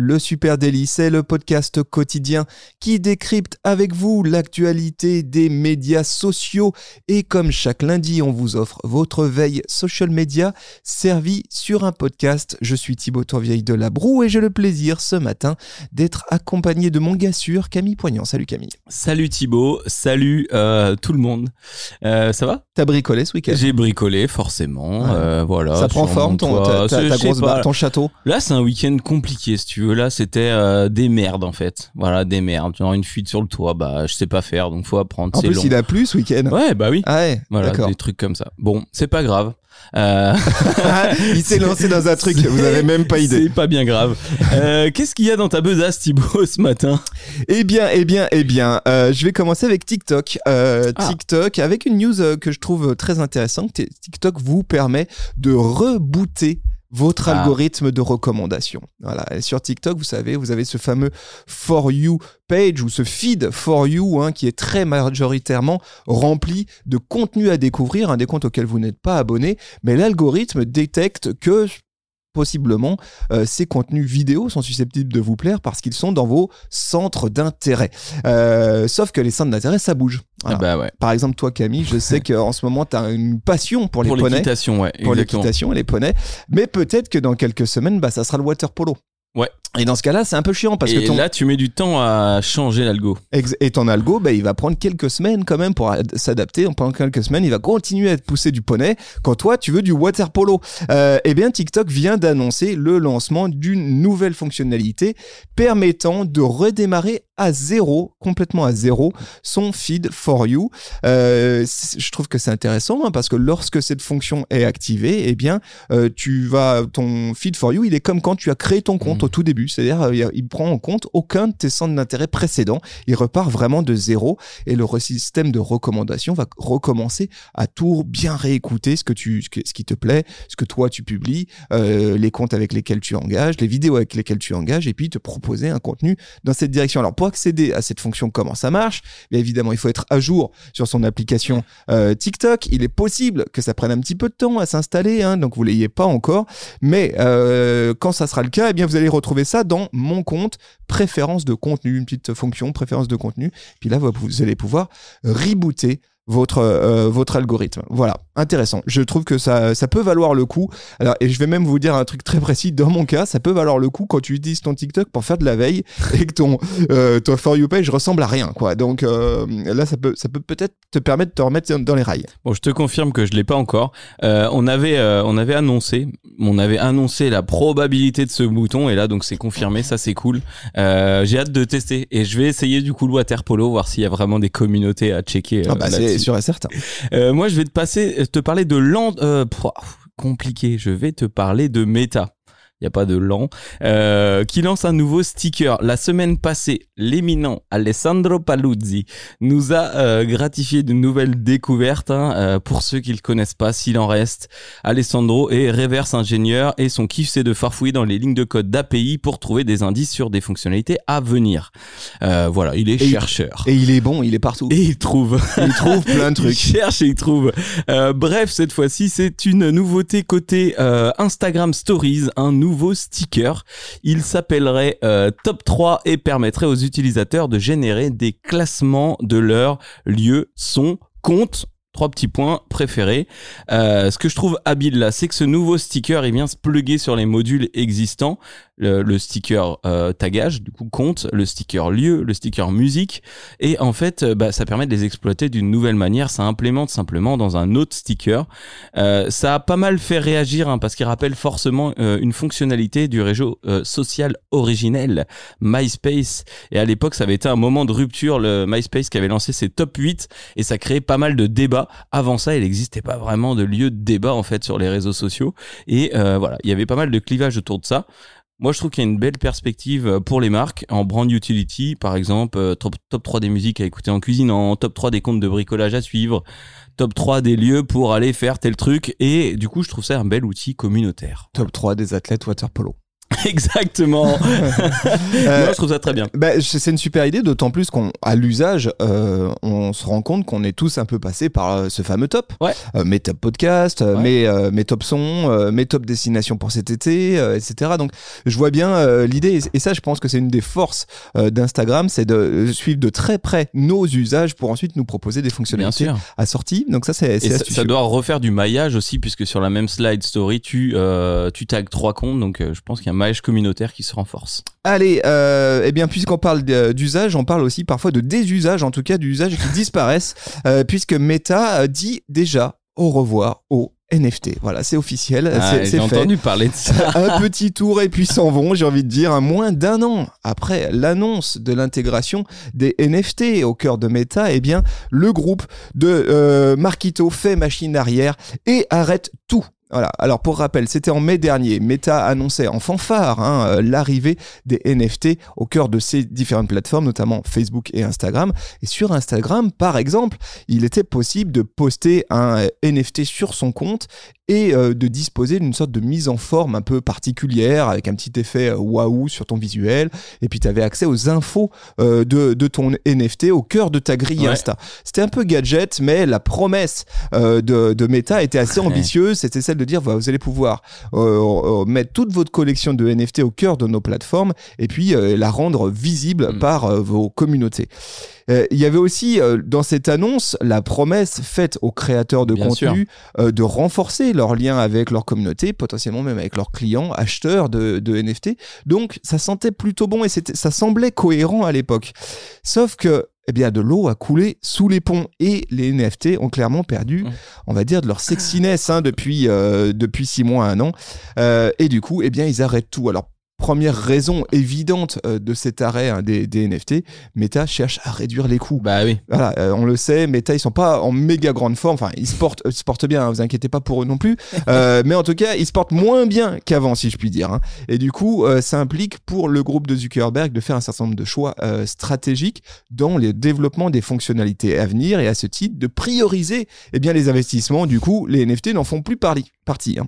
Le Super Daily, c'est le podcast quotidien qui décrypte avec vous l'actualité des médias sociaux. Et comme chaque lundi, on vous offre votre veille social media servie sur un podcast. Je suis Thibaut Tourvieille de La Broue et j'ai le plaisir ce matin d'être accompagné de mon gars sûr, Camille Poignant. Salut Camille. Salut Thibaut, salut euh, tout le monde. Euh, ça va? T'as bricolé ce week-end? J'ai bricolé forcément. Ouais. Euh, voilà. Ça prend forme ton, ta, grosse barre, ton château? Là, c'est un week-end compliqué, si tu veux. Là, c'était euh, des merdes, en fait. Voilà, des merdes. Genre une fuite sur le toit, bah, je sais pas faire, donc faut apprendre. En C'est plus, long. il a plu ce week-end. Ouais, bah oui. Ah ouais, Voilà, d'accord. des trucs comme ça. Bon, c'est pas grave. Euh, il s'est lancé dans un truc, vous avez même pas idée. C'est pas bien grave. Euh, Qu'est-ce qu'il y a dans ta besace, Thibaut, ce matin? Eh bien, eh bien, eh bien, euh, je vais commencer avec TikTok. Euh, Ah. TikTok, avec une news euh, que je trouve très intéressante. TikTok vous permet de rebooter votre Ah. algorithme de recommandation. Voilà. Et sur TikTok, vous savez, vous avez ce fameux For You page ou ce feed For You hein, qui est très majoritairement rempli de contenu à découvrir, un des comptes auxquels vous n'êtes pas abonné, mais l'algorithme détecte que possiblement euh, ces contenus vidéo sont susceptibles de vous plaire parce qu'ils sont dans vos centres d'intérêt. Euh, sauf que les centres d'intérêt, ça bouge. Ah Bah ouais. Par exemple, toi, Camille, je sais qu'en ce moment, tu as une passion pour les Pour poneys. l'équitation, ouais. Pour l'équitation et les poneys. Mais peut-être que dans quelques semaines, bah, ça sera le water polo. Ouais. Et dans ce cas-là, c'est un peu chiant parce Et que ton, là, tu mets du temps à changer l'algo. et ton algo, bah, il va prendre quelques semaines quand même pour ad- s'adapter. Pendant quelques semaines, il va continuer à te pousser du poney quand toi, tu veux du water polo. Euh, eh bien, TikTok vient d'annoncer le lancement d'une nouvelle fonctionnalité permettant de redémarrer à zéro, complètement à zéro, son feed for you. Euh, je trouve que c'est intéressant hein, parce que lorsque cette fonction est activée, eh bien, euh, tu vas ton feed for you, il est comme quand tu as créé ton compte Mhm. au tout début, c'est-à-dire euh, il- prend en compte aucun de tes centres d'intérêt précédents, il repart vraiment de zéro et le système de recommandation va recommencer à tout bien réécouter ce que tu ce, ce qui te plaît, ce que toi tu publies, euh, les comptes avec lesquels tu engages, les vidéos avec lesquelles tu engages et puis te proposer un contenu dans cette direction. Alors pour accéder à cette fonction, comment ça marche? Bien évidemment, il faut être à jour sur son application euh, TikTok. Il est possible que ça prenne un petit peu de temps à s'installer, hein, donc vous l'ayez pas encore. Mais quand ça sera le cas, eh bien vous allez retrouver ça dans mon compte préférence de contenu, une petite fonction préférence de contenu. Puis là, vous, allez pouvoir rebooter votre euh, votre algorithme. Voilà, intéressant. Je trouve que ça ça peut valoir le coup. Alors et je vais même vous dire un truc très précis dans mon cas, ça peut valoir le coup quand tu utilises ton TikTok pour faire de la veille et que ton euh, ton for you page ressemble à rien quoi. Donc euh, là ça peut ça peut peut-être te permettre de te remettre dans les rails. Bon, je te confirme que je l'ai pas encore. Euh, on avait, euh, on avait annoncé, on avait annoncé la probabilité de ce bouton et là donc c'est confirmé, ça c'est cool. Euh, J'ai hâte de tester et je vais essayer du coup le water polo voir s'il y a vraiment des communautés à checker. Ah bah, c'est sûr et certain. Euh, moi je vais te passer, te parler de land, euh, compliqué. Je vais te parler de Meta. Il n'y a pas de lent, euh, qui lance un nouveau sticker. La semaine passée, l'éminent Alessandro Paluzzi nous a euh, gratifié de nouvelles découvertes. hein. Euh, pour ceux qui le connaissent pas, s'il en reste, Alessandro est reverse ingénieur et son kiff c'est de farfouiller dans les lignes de code d'API pour trouver des indices sur des fonctionnalités à venir. Euh, voilà, il est Et il- chercheur. Et il est bon, il est partout. Et il trouve. il trouve plein de Il trucs. cherche et il trouve. Bref, cette fois-ci, c'est une nouveauté côté Instagram Stories, un nouveau sticker. Il s'appellerait euh, Top 3 et permettrait aux utilisateurs de générer des classements de leur lieu, son compte. Trois petits points préférés. Euh, ce que je trouve habile là, c'est que ce nouveau sticker, il vient se plugger sur les modules existants. Le, le sticker euh, tagage, du coup, compte, le sticker lieu, le sticker musique. Et en fait, euh, bah, ça permet de les exploiter d'une nouvelle manière. Ça implémente simplement dans un autre sticker. Euh, ça a pas mal fait réagir hein, parce qu'il rappelle forcément euh, une fonctionnalité du réseau social originel, MySpace. Et à l'époque, ça avait été un moment de rupture, le MySpace qui avait lancé ses top 8 et ça créait pas mal de débats. Avant ça, il n'existait pas vraiment de lieu de débat en fait sur les réseaux sociaux. Et euh, voilà, il y avait pas mal de clivages autour de ça. Moi, je trouve qu'il y a une belle perspective euh, pour les marques en brand utility, par exemple, euh, top, top 3 des musiques à écouter en cuisinant, top 3 des comptes de bricolage à suivre, top 3 des lieux pour aller faire tel truc. Et du coup, je trouve ça un bel outil communautaire. Top 3 des athlètes water polo. Exactement. Moi, je trouve ça très bien. Bah, c'est une super idée, d'autant plus qu'à l'usage, euh, on se rend compte qu'on est tous un peu passés par euh, ce fameux top. Ouais. Euh, mes top podcast, euh, Ouais. mes, euh, mes top sons, euh, mes top destinations pour cet été, euh, etc. Donc, je vois bien euh, l'idée, et, et ça, je pense que c'est une des forces euh, d'Instagram, c'est de euh, suivre de très près nos usages pour ensuite nous proposer des Bien fonctionnalités sûr. assorties. Donc, ça, c'est ça, ça doit refaire du maillage aussi, puisque sur la même slide story, tu, euh, tu tags trois comptes, donc euh, je pense qu'il y a un maillage communautaire qui se renforce. Allez, euh, eh bien, puisqu'on parle de- d'usage, on parle aussi parfois de désusage, en tout cas d'usages qui disparaissent, euh, puisque Meta euh, dit déjà au revoir aux NFT. Voilà, c'est officiel, Ah, c'est- J'ai entendu parler de ça. Un petit tour et puis s'en vont, j'ai envie de dire, un moins d'un an après l'annonce de l'intégration des NFT au cœur de Meta, eh bien, le groupe de euh, Marquito fait machine arrière et arrête tout. Voilà. Alors pour rappel, c'était en mai dernier. Meta annonçait en fanfare hein, euh, l'arrivée des NFT au cœur de ces différentes plateformes, notamment Facebook et Instagram. Et sur Instagram, par exemple, il était possible de poster un euh, NFT sur son compte et euh, de disposer d'une sorte de mise en forme un peu particulière avec un petit effet waouh sur ton visuel. Et puis tu avais accès aux infos euh, de, de ton NFT au cœur de ta grille Ouais. Insta. C'était un peu gadget, mais la promesse euh, de, de Meta était assez ambitieuse. C'était celle de dire voilà, vous allez pouvoir euh, euh, mettre toute votre collection de NFT au cœur de nos plateformes et puis euh, la rendre visible Mm. par vos communautés. Euh, Il y avait aussi euh, dans cette annonce la promesse faite aux créateurs de Bien contenu euh, de renforcer leur lien avec leur communauté, potentiellement même avec leurs clients, acheteurs de, de NFT. Donc ça sentait plutôt bon et c'était- ça semblait cohérent à l'époque. Sauf que eh bien, de l'eau a coulé sous les ponts et les NFT ont clairement perdu, Mmh. on va dire, de leur sexiness hein, depuis, euh, depuis six mois, un an. Euh, et du coup, eh bien, ils arrêtent tout. Alors, première raison évidente euh, de cet arrêt hein, des, des NFT, Meta cherche à réduire les coûts. Bah oui. Voilà, euh, on le sait, Meta, ils sont pas en méga grande forme. Enfin, ils se portent, euh, se portent bien, hein, vous inquiétez pas pour eux non plus. Euh, mais en tout cas, ils se portent moins bien qu'avant, si je puis dire. hein. Et du coup, euh, ça implique pour le groupe de Zuckerberg de faire un certain nombre de choix euh, stratégiques dans le développement des fonctionnalités à venir et à ce titre de prioriser eh bien, les investissements. Du coup, les NFT n'en font plus parli- partie.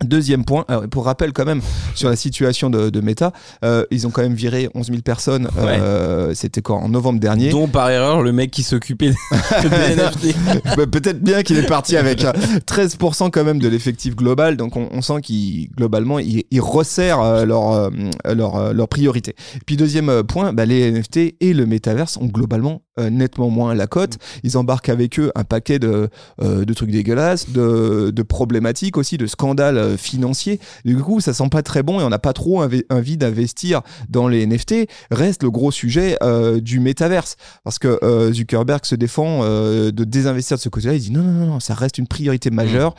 Hein. Deuxième point, alors, pour rappel quand même sur la situation de, de Meta, euh, ils ont quand même viré 11 000 personnes. euh, C'était quand en novembre dernier. Dont par erreur le mec qui s'occupait des NFT. Bah, Peut-être bien qu'il est parti avec euh, 13% quand même de l'effectif global, donc on, on sent qu'ils globalement ils, ils resserrent euh, leur, euh, leur, euh, leur priorité. Puis deuxième point, bah, les NFT et le métaverse ont globalement euh, nettement moins la cote. Ils embarquent avec eux un paquet de, de trucs dégueulasses, de, de problématiques aussi, de scandales euh, financiers. Du coup, ça sent pas très bon et on n'a pas trop envi- envie d'investir dans les NFT. Reste le gros sujet euh, du métaverse parce que euh, Zuckerberg se défend de désinvestir de ce côté-là. Il dit non, non, non, non, ça reste une priorité majeure.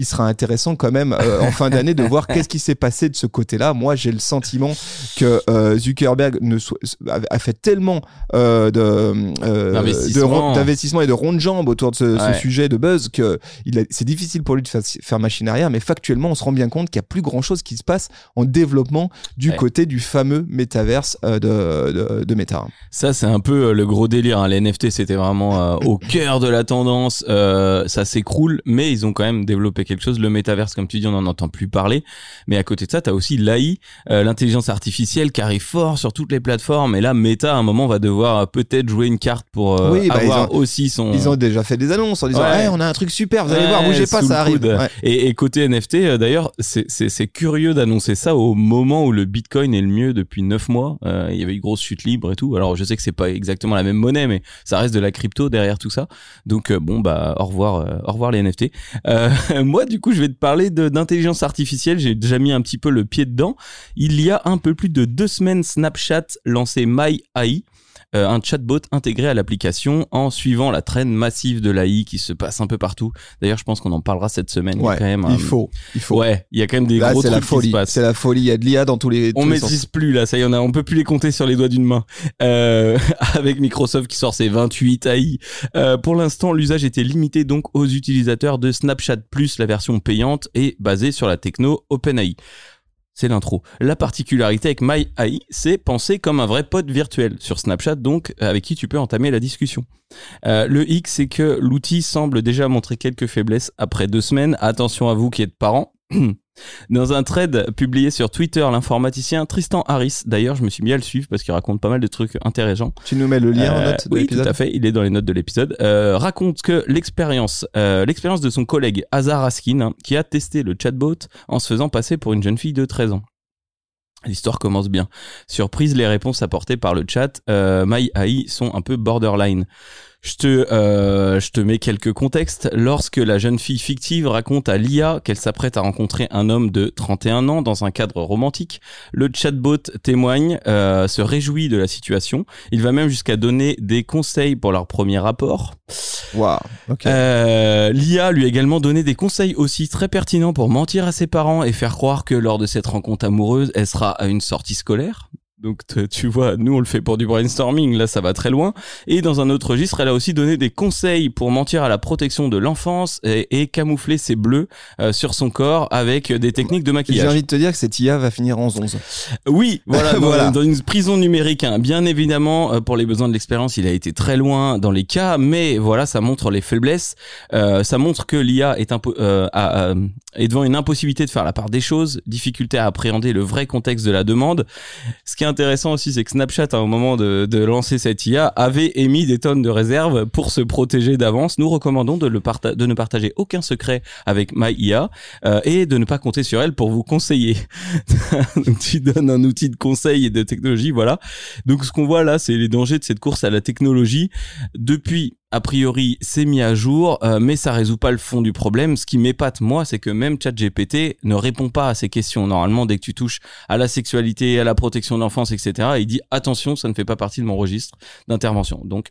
Il sera intéressant quand même euh, en fin d'année de voir qu'est-ce qui s'est passé de ce côté-là. Moi, j'ai le sentiment que euh, Zuckerberg ne so- a fait tellement euh, de, euh, D'investissement. de et de ronde jambe autour de ce, sujet de buzz que c'est difficile pour lui de faire, faire machine arrière. Mais factuellement, on se rend bien compte qu'il n'y a plus grand-chose qui se passe en développement du Ouais. côté du fameux métaverse de, de, de Meta. Ça, c'est un peu le gros délire. Hein. Les NFT, c'était vraiment au cœur de la tendance. Ça s'écroule, mais ils ont quand même développé quelque chose. Le métaverse, comme tu dis, on n'en entend plus parler. Mais à côté de ça, tu as aussi l'AI, euh, l'intelligence artificielle qui arrive fort sur toutes les plateformes. Et là, Meta, à un moment, va devoir euh, peut-être jouer une carte pour euh, Oui, bah, avoir ils aussi son... Ils ont déjà fait des annonces en disant Ouais. Hey, on a un truc super, vous allez Ouais, voir, bougez pas, ça arrive. Ouais. Et, et côté NFT, euh, d'ailleurs, c'est- curieux d'annoncer ça au moment où le Bitcoin est le mieux depuis 9 mois. Euh, il y avait une grosse chute libre et tout. Alors, je sais que c'est pas exactement la même monnaie, mais ça reste de la crypto derrière tout ça. Donc, bon, bah, au revoir, au revoir les NFT. Euh, moi, du coup, je vais te parler d'intelligence artificielle. J'ai déjà mis un petit peu le pied dedans. Il y a un peu plus de deux semaines, Snapchat lançait MyAI euh, un chatbot intégré à l'application en suivant la traîne massive de l'AI qui se passe un peu partout. D'ailleurs, je pense qu'on en parlera cette semaine. il y a Ouais, quand même, il faut, il faut. Ouais, il y a quand même des Là, gros trucs la qui se passent. C'est la folie. Il y a de l'IA dans tous les. On tous les maîtrise sens. plus là, ça y en a, on peut plus les compter sur les doigts d'une main. Euh, avec Microsoft qui sort ses 28 AI. Euh, pour l'instant, l'usage était limité donc aux utilisateurs de Snapchat Plus, la version payante et basée sur la techno OpenAI. C'est l'intro. La particularité avec MyAI, c'est penser comme un vrai pote virtuel sur Snapchat, donc avec qui tu peux entamer la discussion. Euh, le X, c'est que l'outil semble déjà montrer quelques faiblesses après deux semaines. Attention à vous qui êtes parents. Dans un thread publié sur Twitter, l'informaticien Tristan Harris, d'ailleurs, je me suis mis à le suivre parce qu'il raconte pas mal de trucs intéressants. Tu nous mets le lien en Euh, note de oui, l'épisode tout à fait. Il est dans les notes de l'épisode. Euh, raconte que l'expérience, euh, l'expérience de son collègue Hazar Askin, hein, qui a testé le chatbot en se faisant passer pour une jeune fille de 13 ans. L'histoire commence bien. Surprise, les réponses apportées par le chat My AI sont un peu borderline. Je te, euh, je te mets quelques contextes. Lorsque la jeune fille fictive raconte à l'IA qu'elle s'apprête à rencontrer un homme de 31 ans dans un cadre romantique, le chatbot témoigne, euh, se réjouit de la situation. Il va même jusqu'à donner des conseils pour leur premier rapport. Waouh, ok. Euh, L'IA lui a également donné des conseils aussi très pertinents pour mentir à ses parents et faire croire que lors de cette rencontre amoureuse, elle sera à une sortie scolaire. Donc tu vois, nous on le fait pour du brainstorming, là ça va très loin. Et dans un autre registre, elle a aussi donné des conseils pour mentir à la protection de l'enfance et, et camoufler ses bleus euh, sur son corps avec des techniques de J'ai maquillage. envie de te dire que cette IA va finir en 11. Oui, voilà, dans, Voilà. dans une prison numérique. hein. Bien évidemment, euh, pour les besoins de l'expérience, il a été très loin dans les cas, mais voilà, ça montre les faiblesses. Euh, ça montre que l'IA est, impo- euh, est devant une impossibilité de faire la part des choses, difficulté à appréhender le vrai contexte de la demande. Ce qui est intéressant aussi, c'est que Snapchat, hein, au moment de, de lancer cette IA, avait émis des tonnes de réserves pour se protéger d'avance. Nous recommandons de, le parta- de ne partager aucun secret avec MyIA euh, et de ne pas compter sur elle pour vous conseiller. Donc tu donnes un outil de conseil et de technologie, voilà. Donc ce qu'on voit là, c'est les dangers de cette course à la technologie. Depuis, a priori, c'est mis à jour, euh, mais ça résout pas le fond du problème. Ce qui m'épate moi, c'est que même ChatGPT ne répond pas à ces questions. Normalement, dès que tu touches à la sexualité, à la protection de l'enfance, etc., il dit attention, ça ne fait pas partie de mon registre d'intervention. Donc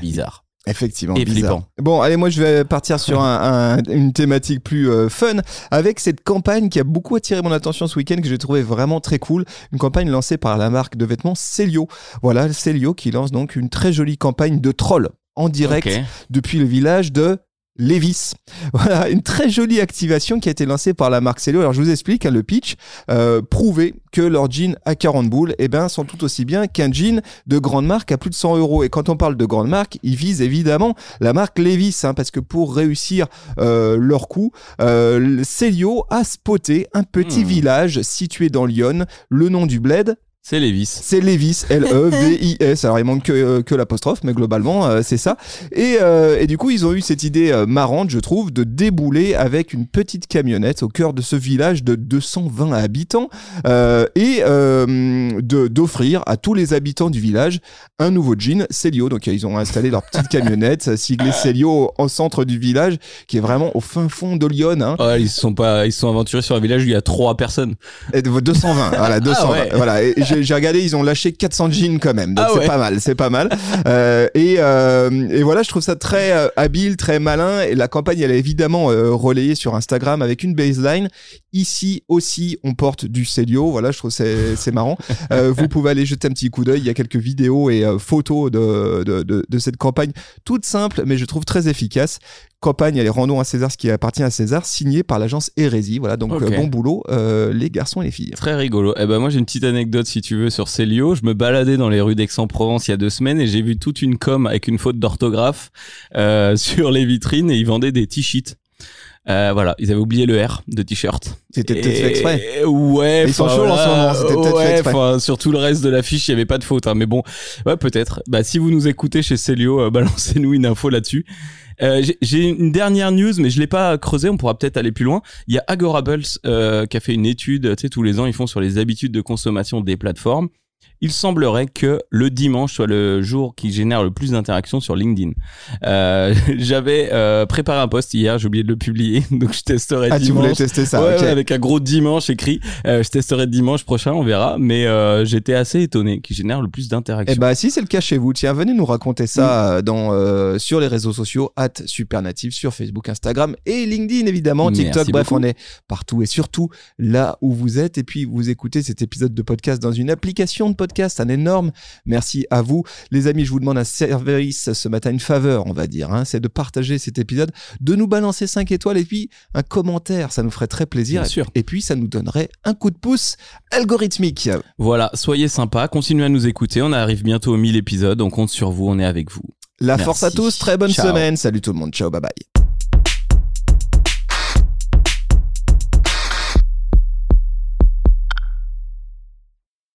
bizarre. Effectivement, Et bizarre. flippant. Bon, allez, moi je vais partir sur un- un- une thématique plus euh, fun avec cette campagne qui a beaucoup attiré mon attention ce week-end que j'ai trouvé vraiment très cool. Une campagne lancée par la marque de vêtements Celio. Voilà, Celio qui lance donc une très jolie campagne de trolls en direct depuis le village de Lévis. Voilà, une très jolie activation qui a été lancée par la marque Celio. Alors je vous explique hein, le pitch. Euh, prouver que leurs jeans à 40 boules eh ben, sont tout aussi bien qu'un jean de grande marque à plus de 100 euros. Et quand on parle de grande marque, ils visent évidemment la marque Levis, hein, parce que pour réussir euh, leur coup, euh, le Celio a spoté un petit Hmm. village situé dans Lyon. Le nom du bled, C'est Lévis. c'est Levis, L-E-V-I-S. Alors il manque que, euh, que l'apostrophe, mais globalement euh, c'est ça. Et, euh, et du coup ils ont eu cette idée euh, marrante, je trouve, de débouler avec une petite camionnette au cœur de ce village de 220 habitants et d'offrir à tous les habitants du village un nouveau jean Celio. Donc ils ont installé leur petite camionnette siglée Celio au centre du village, qui est vraiment au fin fond de Lyon. Hein. Ouais, ils se sont pas, ils sont aventurés sur un village où il y a trois personnes. Et de 220, voilà, 220. Ah ouais. Voilà, et j'ai regardé, ils ont lâché 400 jeans quand même, donc Ah c'est pas mal, c'est pas mal. Euh, et, euh, et voilà, je trouve ça très euh, habile, très malin. Et la campagne, elle est évidemment relayée sur Instagram avec une baseline. Ici aussi, on porte du Celio. Voilà, je trouve c'est c'est marrant. Vous pouvez aller jeter un petit coup d'œil. Il y a quelques vidéos et photos de, de, de, de cette campagne, toute simple, mais je trouve très efficace. Campagne, allez, rendons à César ce qui appartient à César, signée par l'agence Hérésie. Voilà, donc euh, bon boulot, euh, les garçons et les filles. Très rigolo. Eh ben moi j'ai une petite anecdote si tu veux sur Célio. Je me baladais dans les rues d'Aix-en-Provence il y a deux semaines et j'ai vu toute une com avec une faute d'orthographe euh, sur les vitrines et ils vendaient des t-shirts. Euh, voilà, ils avaient oublié le R de t-shirt. C'était peut-être fait exprès. Ouais, Ils sont chauds en ce moment, c'était peut-être fait ouais, enfin, sur tout le reste de l'affiche, il y avait pas de faute. hein, mais bon, ouais, peut-être. Bah, si vous nous écoutez chez Célio, euh, balancez-nous une info là-dessus. Euh, j'ai- une dernière news, mais je l'ai pas creusé. On pourra peut-être aller plus loin. Il y a Agorables euh, qui a fait une étude. Tu sais, tous les ans, ils font sur les habitudes de consommation des plateformes. Il semblerait que le dimanche soit le jour qui génère le plus d'interactions sur LinkedIn. Euh, J'avais euh, préparé un post hier, j'ai oublié de le publier, donc je testerai Ah, tu dimanche. voulais tester ça, Ouais, avec un gros dimanche écrit. Euh, je testerai dimanche prochain, on verra. Mais j'étais assez étonné qu'il génère le plus d'interactions. Eh bah si c'est le cas chez vous, tiens venez nous raconter ça euh, dans sur les réseaux sociaux at supernative sur Facebook, Instagram et LinkedIn évidemment, Merci TikTok. Bref, beaucoup. on est partout et surtout là où vous êtes et puis vous écoutez cet épisode de podcast dans une application de podcast, un énorme merci à vous les amis. Je vous demande un service ce matin, une faveur on va dire, hein, c'est de partager cet épisode, de nous balancer 5 étoiles et puis un commentaire, ça nous ferait très plaisir. Bien sûr. Et puis ça nous donnerait un coup de pouce algorithmique. Voilà, soyez sympas, continuez à nous écouter. On arrive bientôt aux 1000 épisodes. On compte sur vous, on est avec vous. La Merci. force à tous, très bonne Ciao. semaine. Salut tout le monde, ciao, bye bye.